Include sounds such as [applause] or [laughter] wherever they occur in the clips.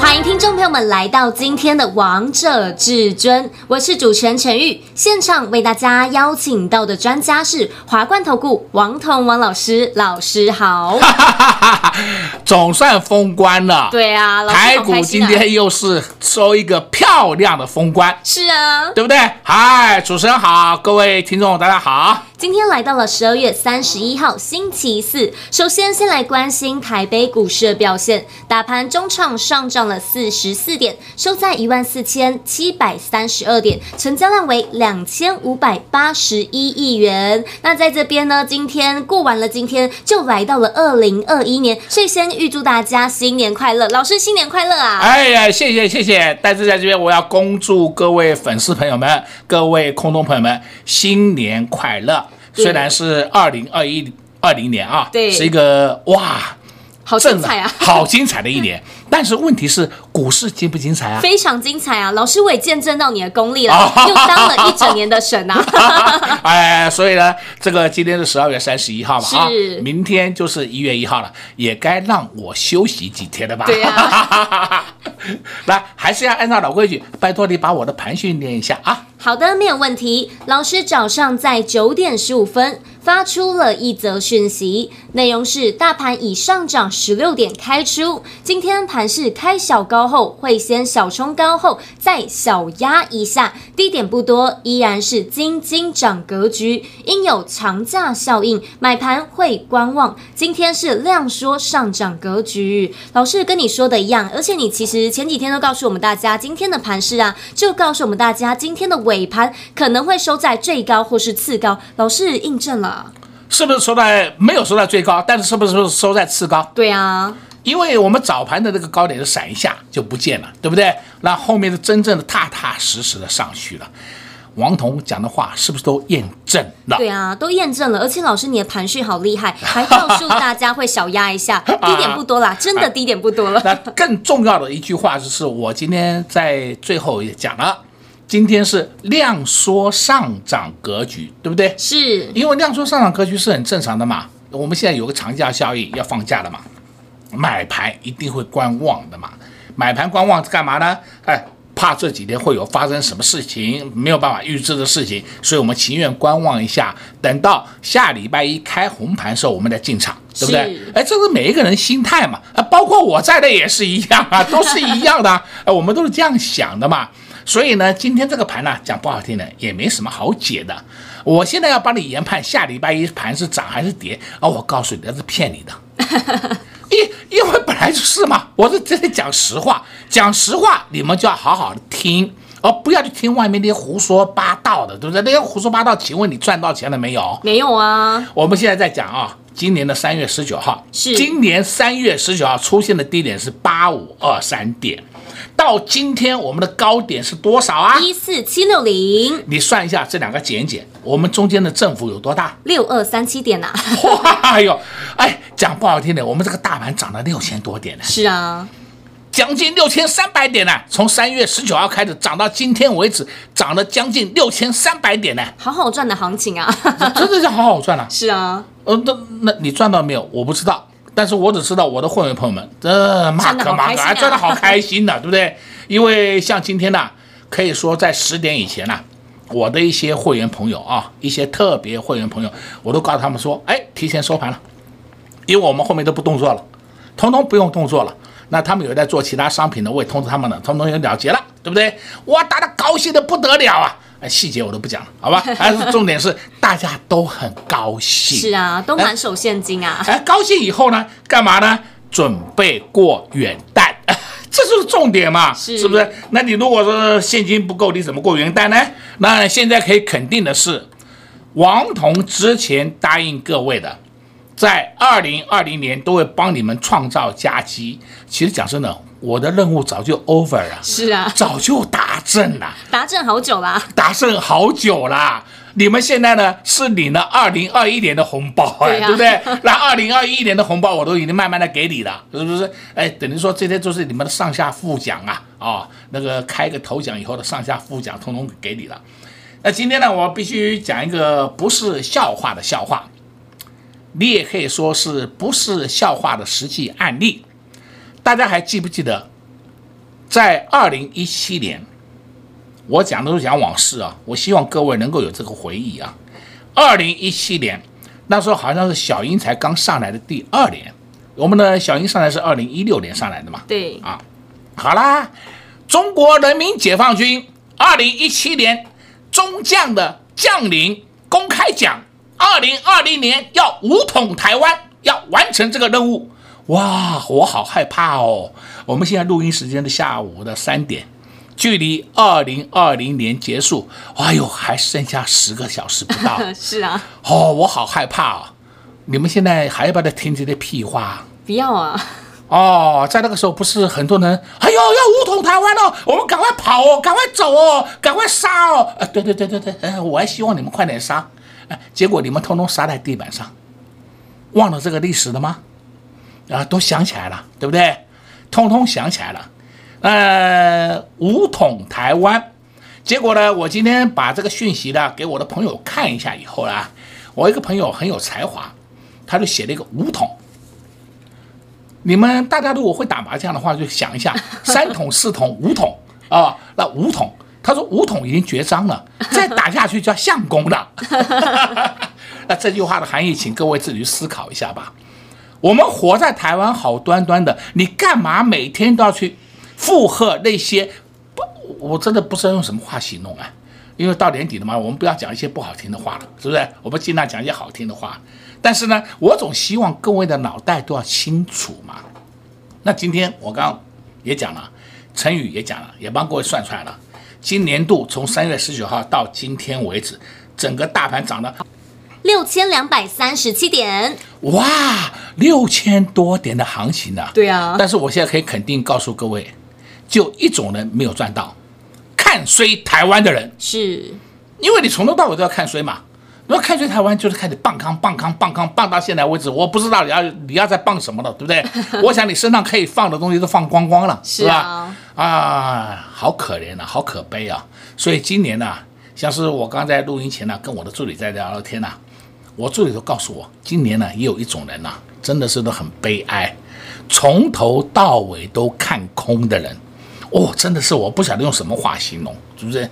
欢迎听众朋友们来到今天的《王者至尊》，我是主持人陈玉。现场为大家邀请到的专家是华冠投顾王彤王老师，老师好。[laughs] 总算封关了，对啊，老师台股今天又是收一个漂亮的封关，是啊，对不对？嗨，主持人好，各位听众大家好。今天来到了十二月三十一号星期四，首先先来关心台北股市的表现，大盘中场上涨了四十四点，收在一万四千七百三十二点，成交量为两千五百八十一亿元。那在这边呢，今天过完了，今天就来到了二零二一年，所以先预祝大家新年快乐，老师新年快乐啊！哎呀，谢谢谢谢，但是在这边我要恭祝各位粉丝朋友们、各位空中朋友们新年快乐。虽然是二零二一二零年啊，对，是一个哇，好精彩啊，好精彩的一年。但是问题是，股市精不精彩啊？非常精彩啊！老师，我也见证到你的功力了，又当了一整年的神啊！[laughs] 哎，所以呢，这个今天是十二月三十一号嘛，是啊，明天就是一月一号了，也该让我休息几天了吧？对啊。[laughs] 来，还是要按照老规矩，拜托你把我的盘训练一下啊。好的，没有问题。老师早上在九点十五分发出了一则讯息，内容是：大盘已上涨十六点开出，今天盘势开小高后，会先小冲高后再小压一下，低点不多，依然是金金涨格局，应有长假效应，买盘会观望。今天是量缩上涨格局，老师跟你说的一样，而且你其实前几天都告诉我们大家，今天的盘势啊，就告诉我们大家今天的。尾盘可能会收在最高或是次高，老师印证了，是不是收在没有收在最高，但是是不是收在次高？对啊，因为我们早盘的那个高点就闪一下就不见了，对不对？那后面的真正的踏踏实实的上去了。王彤讲的话是不是都验证了？对啊，都验证了。而且老师你的盘序好厉害，还告诉大家会小压一下，[laughs] 低点不多啦，真的低点不多了。那更重要的一句话就是，我今天在最后也讲了。今天是量缩上涨格局，对不对？是，因为量缩上涨格局是很正常的嘛。我们现在有个长假效应，要放假了嘛，买盘一定会观望的嘛。买盘观望是干嘛呢？哎，怕这几天会有发生什么事情，没有办法预知的事情，所以我们情愿观望一下，等到下礼拜一开红盘的时候，我们再进场，对不对？哎，这是每一个人心态嘛，啊，包括我在内也是一样啊，都是一样的，哎，我们都是这样想的嘛。所以呢，今天这个盘呢，讲不好听的，也没什么好解的。我现在要帮你研判下礼拜一盘是涨还是跌啊？我告诉你，那是骗你的。[laughs] 因因为本来就是嘛，我是真的讲实话，讲实话，你们就要好好的听，而不要去听外面那些胡说八道的，对不对？那些胡说八道，请问你赚到钱了没有？没有啊。我们现在在讲啊，今年的三月十九号，是今年三月十九号出现的低点是八五二三点。到今天我们的高点是多少啊？一四七六零。你算一下这两个减一减，我们中间的振幅有多大？六二三七点呐、啊！[laughs] 哇，哎呦，哎，讲不好听点，我们这个大盘涨了六千多点呢。是啊，将近六千三百点呢。从三月十九号开始涨到今天为止，涨了将近六千三百点呢。好好赚的行情啊！真的是好好赚啊！[laughs] 是啊，呃，那那你赚到没有？我不知道。但是我只知道我的会员朋友们，这马可马可，还赚的好开心的，[laughs] 对不对？因为像今天呢，可以说在十点以前呢，我的一些会员朋友啊，一些特别会员朋友，我都告诉他们说，哎，提前收盘了，因为我们后面都不动作了，通通不用动作了。那他们有在做其他商品的，我也通知他们了，通通也了结了，对不对？哇，大家高兴的不得了啊！哎，细节我都不讲了，好吧？还是重点是大家都很高兴。是啊，都满手现金啊！哎，高兴以后呢，干嘛呢？准备过元旦，这就是重点嘛，是，是不是？那你如果说现金不够，你怎么过元旦呢？那现在可以肯定的是，王彤之前答应各位的，在二零二零年都会帮你们创造佳绩。其实讲真的。我的任务早就 over 了，是啊，早就达阵了，达阵好久啦，达阵好久啦。你们现在呢是领了二零二一年的红包，哎，对，啊、对不对？那二零二一年的红包我都已经慢慢的给你了，是不是？哎，等于说这些就是你们的上下副奖啊，啊、哦，那个开个头奖以后的上下副奖，通通给你了。那今天呢，我必须讲一个不是笑话的笑话，你也可以说是不是笑话的实际案例。大家还记不记得，在二零一七年，我讲的都是讲往事啊，我希望各位能够有这个回忆啊。二零一七年那时候好像是小英才刚上来的第二年，我们的小英上来是二零一六年上来的嘛？对啊，好啦，中国人民解放军二零一七年。中将的将领公开讲，二零二零年要武统台湾，要完成这个任务。哇，我好害怕哦！我们现在录音时间的下午的三点，距离二零二零年结束，哎呦，还剩下十个小时不到。[laughs] 是啊。哦，我好害怕哦！你们现在还要不要再听这些屁话？不要啊。哦，在那个时候不是很多人，哎呦，要武统台湾哦，我们赶快跑哦，赶快走哦，赶快杀哦！啊，对对对对对，呃，我还希望你们快点杀，哎，结果你们通通杀在地板上，忘了这个历史了吗？啊，都想起来了，对不对？通通想起来了，呃，五统台湾，结果呢，我今天把这个讯息呢给我的朋友看一下以后呢，我一个朋友很有才华，他就写了一个五统。你们大家如果会打麻将的话，就想一下，[laughs] 三统、四统、五统啊，那五统，他说五统已经绝章了，再打下去就要相公了。[laughs] [laughs] 那这句话的含义，请各位自己去思考一下吧。我们活在台湾好端端的，你干嘛每天都要去附和那些？不，我真的不知道用什么话形容啊。因为到年底了嘛，我们不要讲一些不好听的话了，是不是？我们尽量讲一些好听的话。但是呢，我总希望各位的脑袋都要清楚嘛。那今天我刚也讲了，成语也讲了，也帮各位算出来了。今年度从三月十九号到今天为止，整个大盘涨了六千两百三十七点。哇，六千多点的行情呢？对啊。但是我现在可以肯定告诉各位，就一种人没有赚到。看衰台湾的人，是因为你从头到尾都要看衰嘛。你要看衰台湾，就是开始棒康棒康棒康棒到现在为止，我不知道你要你要在棒什么了，对不对？[laughs] 我想你身上可以放的东西都放光光了，是吧？啊，好可怜啊，好可悲啊！所以今年呢、啊，像是我刚在录音前呢、啊，跟我的助理在聊聊天呐、啊，我助理都告诉我，今年呢也有一种人呐、啊，真的是都很悲哀，从头到尾都看空的人。哦，真的是我不晓得用什么话形容，是不是？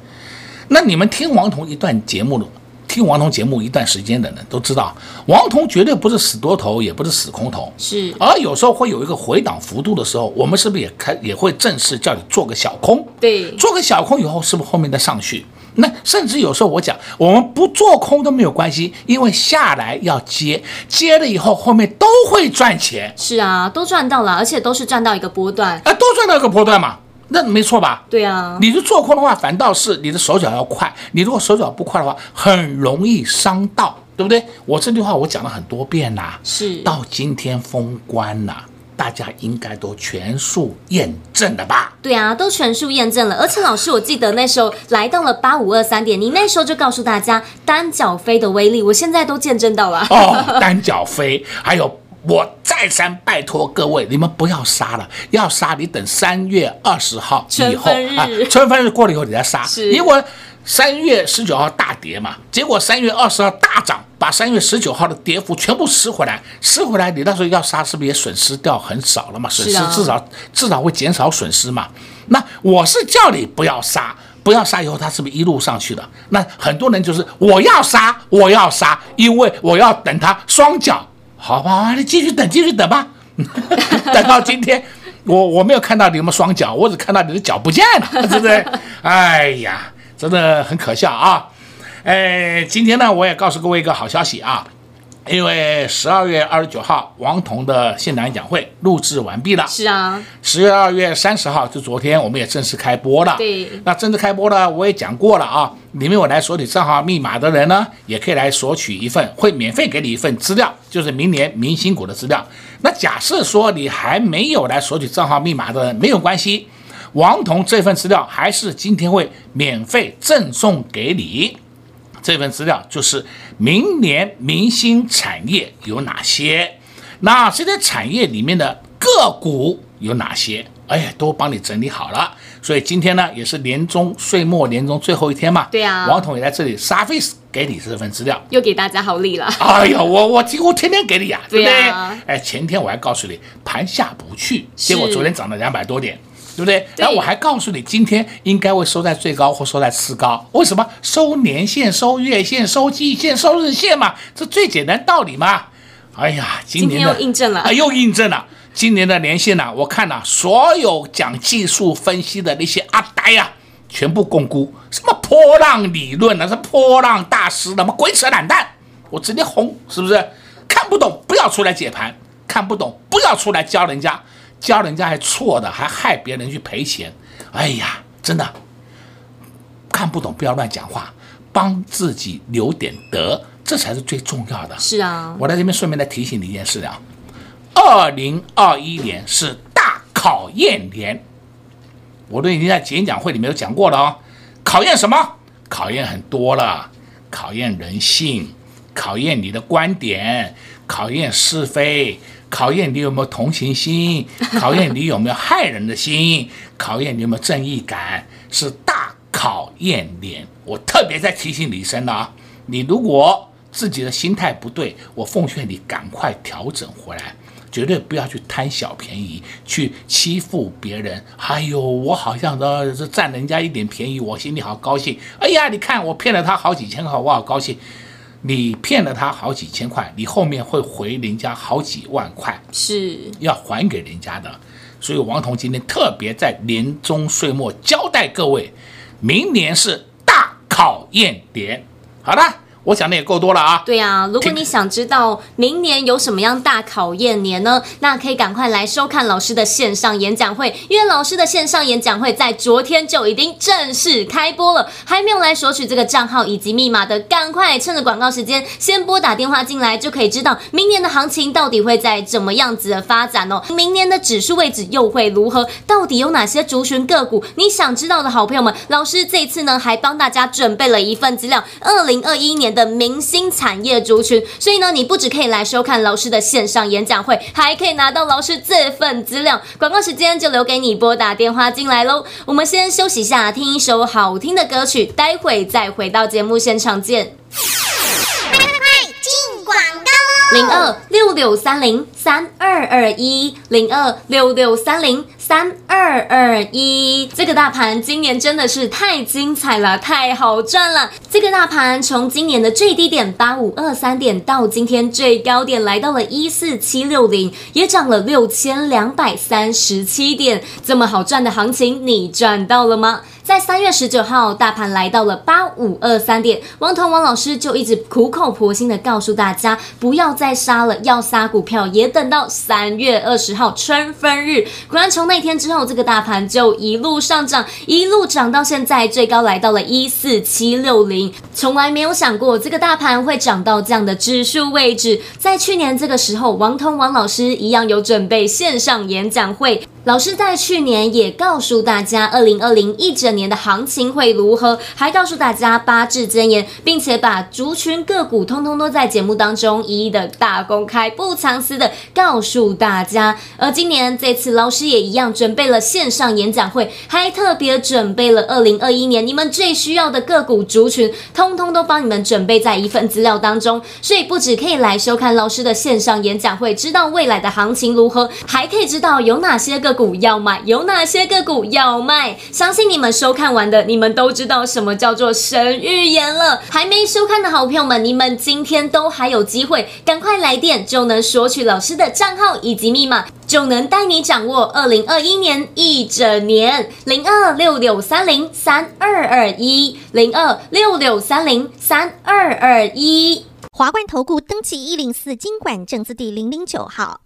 那你们听王彤一段节目的，听王彤节目一段时间的人都知道，王彤绝对不是死多头，也不是死空头，是。而有时候会有一个回档幅度的时候，我们是不是也开也会正式叫你做个小空？对，做个小空以后，是不是后面再上去？那甚至有时候我讲，我们不做空都没有关系，因为下来要接，接了以后后面都会赚钱。是啊，都赚到了，而且都是赚到一个波段，啊，都赚到一个波段嘛。那没错吧？对啊，你是做空的话，反倒是你的手脚要快。你如果手脚不快的话，很容易伤到，对不对？我这句话我讲了很多遍啦，是到今天封关了，大家应该都全数验证了吧？对啊，都全数验证了。而且老师，我记得那时候来到了八五二三点，你那时候就告诉大家单脚飞的威力，我现在都见证到了。哦，单脚飞，还有。我再三拜托各位，你们不要杀了，要杀你等三月二十号以后啊，春分日过了以后你再杀。是，因为三月十九号大跌嘛，结果三月二十号大涨，把三月十九号的跌幅全部吃回来，吃回来你到时候要杀，是不是也损失掉很少了嘛？损失至少、啊、至少会减少损失嘛。那我是叫你不要杀，不要杀以后它是不是一路上去的？那很多人就是我要杀，我要杀，因为我要等它双脚。好吧，你继续等，继续等吧。[laughs] 等到今天，我我没有看到你们双脚，我只看到你的脚不见了，是不是？哎呀，真的很可笑啊！哎，今天呢，我也告诉各位一个好消息啊。因为十二月二十九号，王彤的现场演讲会录制完毕了。是啊，十月二月三十号就昨天，我们也正式开播了。对，那正式开播呢，我也讲过了啊。里面有来索取账号密码的人呢，也可以来索取一份，会免费给你一份资料，就是明年明星股的资料。那假设说你还没有来索取账号密码的人，没有关系，王彤这份资料还是今天会免费赠送给你。这份资料就是明年明星产业有哪些，那这些产业里面的个股有哪些？哎呀，都帮你整理好了。所以今天呢，也是年终岁末年终最后一天嘛。对啊，王彤也在这里杀费给你这份资料，又给大家好礼了。哎呀，我我几乎天天给你呀、啊，对不对？对啊、哎，前天我还告诉你盘下不去，结果昨天涨了两百多点。对不对？然后我还告诉你，今天应该会收在最高或收在次高。为什么？收年线、收月线、收季线、收日线嘛，这最简单道理嘛。哎呀，今年的今天又印证了，啊，又印证了。今年的年线呢、啊，我看了、啊、所有讲技术分析的那些阿呆呀、啊，全部共估什么波浪理论啊，是波浪大师，那么鬼扯懒蛋，我直接红，是不是？看不懂不要出来解盘，看不懂不要出来教人家。教人家还错的，还害别人去赔钱，哎呀，真的看不懂，不要乱讲话，帮自己留点德，这才是最重要的。是啊，我在这边顺便再提醒你一件事啊，二零二一年是大考验年，我都已经在演讲会里面有讲过了哦。考验什么？考验很多了，考验人性，考验你的观点，考验是非。考验你有没有同情心，[laughs] 考验你有没有害人的心，考验你有没有正义感，是大考验年。我特别在提醒你一声啊，你如果自己的心态不对，我奉劝你赶快调整回来，绝对不要去贪小便宜，去欺负别人。哎呦，我好像呃是占人家一点便宜，我心里好高兴。哎呀，你看我骗了他好几千块，我好高兴。你骗了他好几千块，你后面会回人家好几万块，是要还给人家的。所以王彤今天特别在年终岁末交代各位，明年是大考验年。好的。我想的也够多了啊！对啊，如果你想知道明年有什么样大考验年呢？那可以赶快来收看老师的线上演讲会，因为老师的线上演讲会在昨天就已经正式开播了。还没有来索取这个账号以及密码的，赶快趁着广告时间先拨打电话进来，就可以知道明年的行情到底会在怎么样子的发展哦。明年的指数位置又会如何？到底有哪些族群个股？你想知道的好朋友们，老师这次呢还帮大家准备了一份资料，二零二一年。的明星产业族群，所以呢，你不只可以来收看老师的线上演讲会，还可以拿到老师这份资料。广告时间就留给你拨打电话进来喽。我们先休息一下，听一首好听的歌曲，待会再回到节目现场见。广告喽！零二六六三零三二二一，零二六六三零。三二二一，这个大盘今年真的是太精彩了，太好赚了。这个大盘从今年的最低点八五二三点到今天最高点来到了一四七六零，也涨了六千两百三十七点。这么好赚的行情，你赚到了吗？在三月十九号，大盘来到了八五二三点，王彤王老师就一直苦口婆心的告诉大家，不要再杀了，要杀股票也等到三月二十号春分日。果然从那天之后，这个大盘就一路上涨，一路涨到现在，最高来到了一四七六零。从来没有想过这个大盘会涨到这样的指数位置。在去年这个时候，王彤王老师一样有准备线上演讲会。老师在去年也告诉大家，二零二零一整年的行情会如何，还告诉大家八字箴言，并且把族群个股通通都在节目当中一一的大公开，不藏私的告诉大家。而今年这次，老师也一样准备了线上演讲会，还特别准备了二零二一年你们最需要的个股族群，通通都帮你们准备在一份资料当中。所以不只可以来收看老师的线上演讲会，知道未来的行情如何，还可以知道有哪些个股要买，有哪些个股要卖？相信你们收看完的，你们都知道什么叫做神预言了。还没收看的好朋友们，你们今天都还有机会，赶快来电就能索取老师的账号以及密码，就能带你掌握二零二一年一整年。零二六六三零三二二一，零二六六三零三二二一。华冠投顾登记一零四金管证字第零零九号。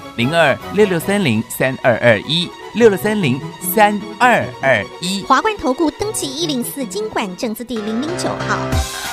零二六六三零三二二一六六三零三二二一。华冠投顾登记一零四经管证字第零零九号。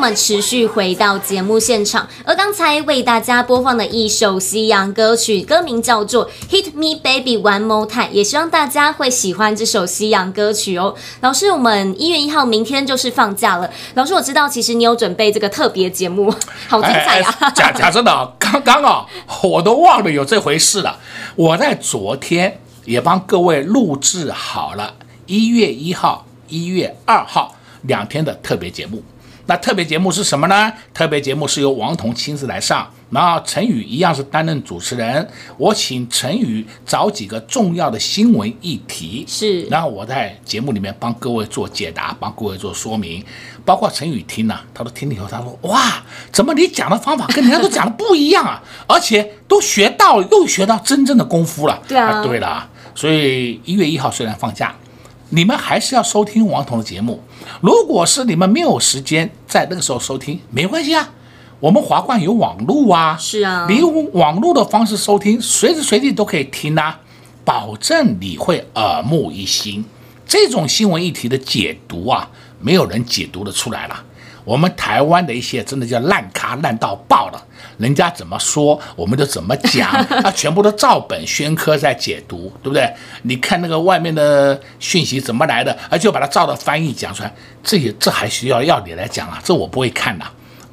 我们持续回到节目现场，而刚才为大家播放的一首西洋歌曲，歌名叫做《Hit Me Baby One More Time》，也希望大家会喜欢这首西洋歌曲哦。老师，我们一月一号明天就是放假了，老师我知道其实你有准备这个特别节目，[laughs] 好精彩啊！哎哎讲讲真的，刚刚啊，我都忘了有这回事了。我在昨天也帮各位录制好了一月一号、一月二号两天的特别节目。那特别节目是什么呢？特别节目是由王彤亲自来上，然后陈宇一样是担任主持人。我请陈宇找几个重要的新闻议题，是然后我在节目里面帮各位做解答，帮各位做说明。包括陈宇听了，他都听了以后，他说：“哇，怎么你讲的方法跟人家都讲的不一样啊？而且都学到，又学到真正的功夫了。”对啊，对了，所以一月一号虽然放假。你们还是要收听王彤的节目。如果是你们没有时间在那个时候收听，没关系啊，我们华冠有网络啊，是啊，你用网络的方式收听，随时随地都可以听啊，保证你会耳目一新。这种新闻议题的解读啊，没有人解读的出来了。我们台湾的一些真的叫烂咖烂到爆了，人家怎么说我们就怎么讲啊，[laughs] 全部都照本宣科在解读，对不对？你看那个外面的讯息怎么来的，啊，就把它照着翻译讲出来，这也这还需要要你来讲啊？这我不会看的。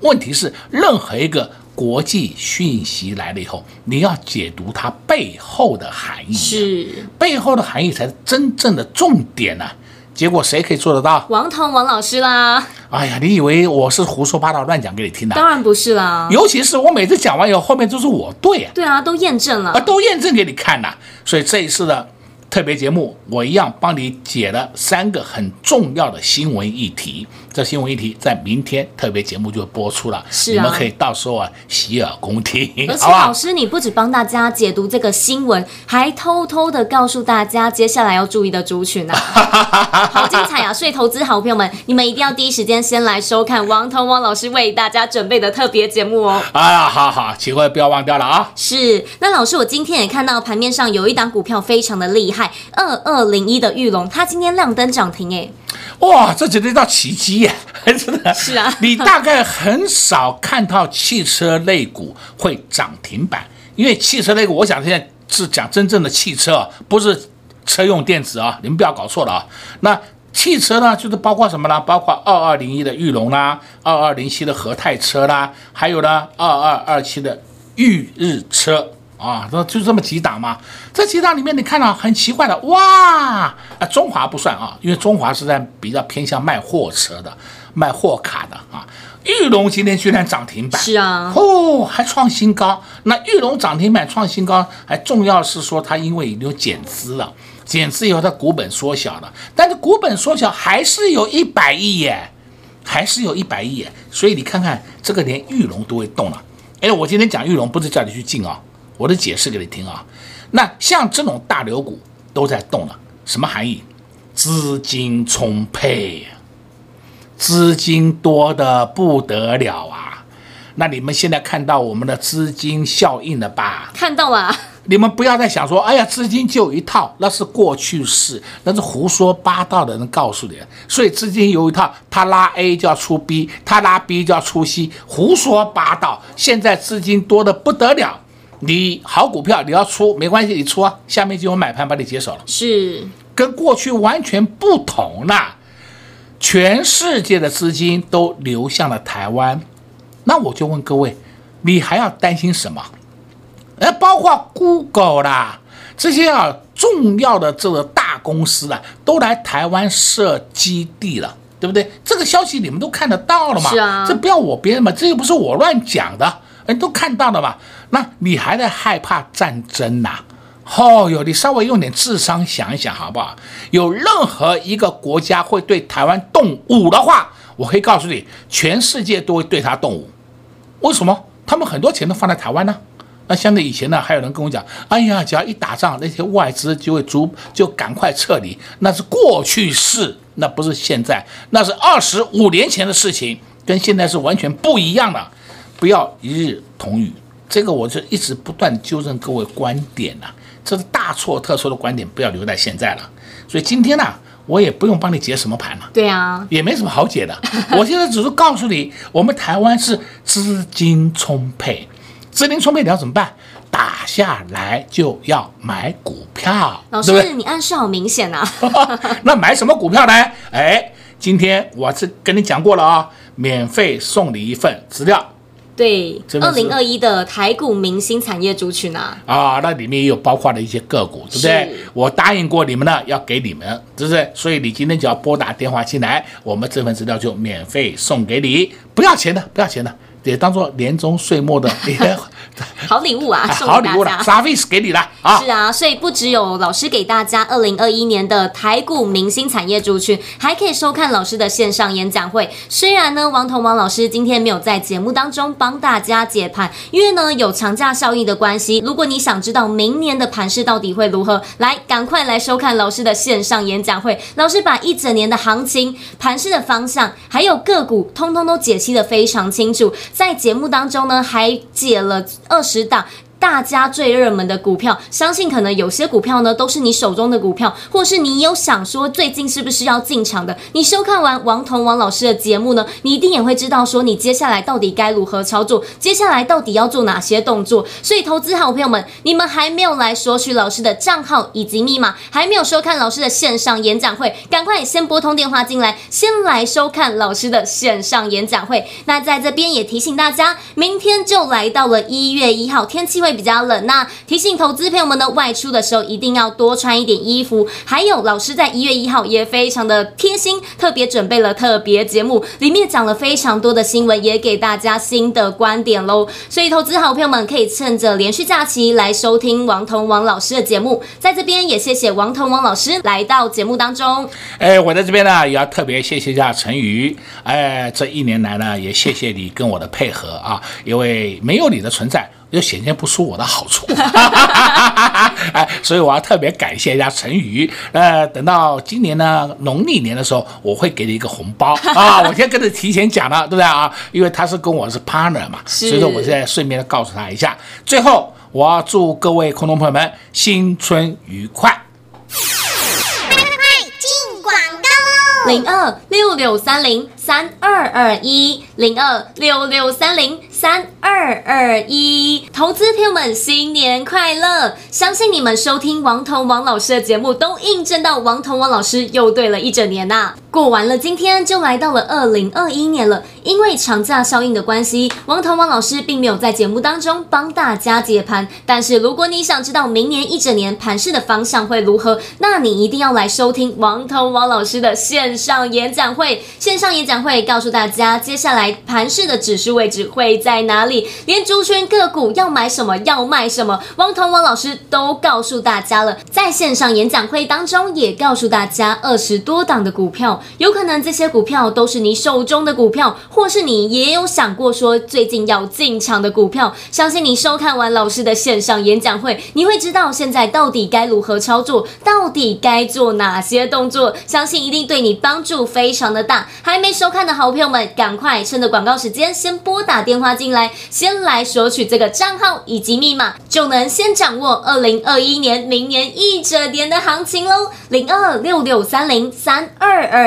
问题是任何一个国际讯息来了以后，你要解读它背后的含义，是背后的含义才是真正的重点呢、啊。结果谁可以做得到？王彤王老师啦！哎呀，你以为我是胡说八道乱讲给你听的？当然不是啦。尤其是我每次讲完以后，后面都是我对啊。对啊，都验证了。啊，都验证给你看呐。所以这一次的特别节目，我一样帮你解了三个很重要的新闻议题。这新闻议题在明天特别节目就播出了，是啊，你们可以到时候啊洗耳恭听。而且老师，你不止帮大家解读这个新闻，还偷偷的告诉大家接下来要注意的族群啊，[laughs] 好精彩啊！所以投资好朋友们，你们一定要第一时间先来收看王腾王老师为大家准备的特别节目哦。哎呀，好好，请各位不要忘掉了啊！是，那老师，我今天也看到盘面上有一档股票非常的厉害，二二零一的玉龙，它今天亮灯涨停哎。哇，这绝对叫奇迹呀！[laughs] 真的是啊，[laughs] 你大概很少看到汽车类股会涨停板，因为汽车类股，我想现在是讲真正的汽车，不是车用电子啊，你们不要搞错了啊。那汽车呢，就是包括什么呢？包括二二零一的玉龙啦，二二零七的和泰车啦，还有呢二二二七的裕日车。啊，这就这么几档嘛。这几档里面，你看到很奇怪的，哇，啊，中华不算啊，因为中华是在比较偏向卖货车的、卖货卡的啊。玉龙今天居然涨停板，是啊，哦，还创新高。那玉龙涨停板创新高，还重要是说它因为有减资了，减资以后它股本缩小了，但是股本缩小还是有一百亿耶，还是有一百亿耶。所以你看看这个连玉龙都会动了。哎，我今天讲玉龙不是叫你去进啊。我的解释给你听啊，那像这种大牛股都在动了，什么含义？资金充沛，资金多的不得了啊！那你们现在看到我们的资金效应了吧？看到了。你们不要再想说，哎呀，资金就一套，那是过去式，那是胡说八道的人告诉你。所以资金有一套，他拉 A 就要出 B，他拉 B 就要出 C，胡说八道。现在资金多的不得了。你好股票你要出没关系，你出啊，下面就有买盘把你接手了，是跟过去完全不同了。全世界的资金都流向了台湾，那我就问各位，你还要担心什么？哎，包括 Google 啦，这些啊重要的这个大公司啊，都来台湾设基地了，对不对？这个消息你们都看得到了嘛？是啊，这不要我编嘛，这又不是我乱讲的。人都看到了吧？那你还在害怕战争呐、哦哟，你稍微用点智商想一想好不好？有任何一个国家会对台湾动武的话，我可以告诉你，全世界都会对他动武。为什么？他们很多钱都放在台湾呢？那相对以前呢，还有人跟我讲，哎呀，只要一打仗，那些外资就会逐就赶快撤离，那是过去式，那不是现在，那是二十五年前的事情，跟现在是完全不一样的。不要一日同语，这个我就一直不断纠正各位观点呐、啊，这是大错特错的观点，不要留在现在了。所以今天呢、啊，我也不用帮你解什么盘了，对啊，也没什么好解的。[laughs] 我现在只是告诉你，我们台湾是资金充沛，资金充沛你要怎么办？打下来就要买股票。老师，对对你暗示好明显啊。[laughs] 那买什么股票呢？哎，今天我是跟你讲过了啊、哦，免费送你一份资料。对，二零二一的台股明星产业族群啊，啊，那里面也有包括的一些个股，对不对？我答应过你们了，要给你们，是不是？所以你今天只要拨打电话进来，我们这份资料就免费送给你，不要钱的，不要钱的。也当做年终岁末的 [laughs] 好礼物啊，好礼物了，service 给你了啊！是啊，所以不只有老师给大家二零二一年的台股明星产业族群，还可以收看老师的线上演讲会。虽然呢，王彤王老师今天没有在节目当中帮大家解盘，因为呢有长假效应的关系。如果你想知道明年的盘势到底会如何，来赶快来收看老师的线上演讲会。老师把一整年的行情、盘势的方向，还有个股，通通都解析的非常清楚。在节目当中呢，还解了二十档大家最热门的股票，相信可能有些股票呢都是你手中的股票，或是你有想说最近是不是要进场的？你收看完王彤王老师的节目呢，你一定也会知道说你接下来到底该如何操作，接下来到底要做哪些动作。所以，投资好朋友们，你们还没有来索取老师的账号以及密码，还没有收看老师的线上演讲会，赶快先拨通电话进来，先来收看老师的线上演讲会。那在这边也提醒大家，明天就来到了一月一号，天气会比较冷，那提醒投资朋友们呢，外出的时候一定要多穿一点衣服。还有，老师在一月一号也非常的贴心，特别准备了特别节目，里面讲了非常多的新闻，也给大家新的观点喽。所以，投资好朋友们可以趁着连续假期来收听王彤王老师的节目。在这边也谢谢王彤王老师来到节目当中。哎，我在这边呢也要特别谢谢一下陈宇。哎，这一年来呢，也谢谢你跟我的配合啊，因为没有你的存在。又显现不出我的好处，[laughs] 哎，所以我要特别感谢一下陈宇。呃，等到今年呢农历年的时候，我会给你一个红包啊！[laughs] 我先跟你提前讲了，对不对啊？因为他是跟我是 partner 嘛，所以说我现在顺便告诉他一下。最后，我要祝各位空中朋友们新春愉快。进广告喽！零二六六三零三二二一零二六六三零。三二二一，投资朋友们新年快乐！相信你们收听王彤王老师的节目，都印证到王彤王老师又对了一整年呐、过完了今天，就来到了二零二一年了。因为长假效应的关系，王彤王老师并没有在节目当中帮大家解盘。但是如果你想知道明年一整年盘市的方向会如何，那你一定要来收听王彤王老师的线上演讲会。线上演讲会告诉大家，接下来盘市的指数位置会在哪里，连族群个股要买什么、要卖什么，王彤王老师都告诉大家了。在线上演讲会当中，也告诉大家二十多档的股票。有可能这些股票都是你手中的股票，或是你也有想过说最近要进场的股票。相信你收看完老师的线上演讲会，你会知道现在到底该如何操作，到底该做哪些动作。相信一定对你帮助非常的大。还没收看的好朋友们，赶快趁着广告时间先拨打电话进来，先来索取这个账号以及密码，就能先掌握二零二一年明年一整年的行情喽。零二六六三零三二二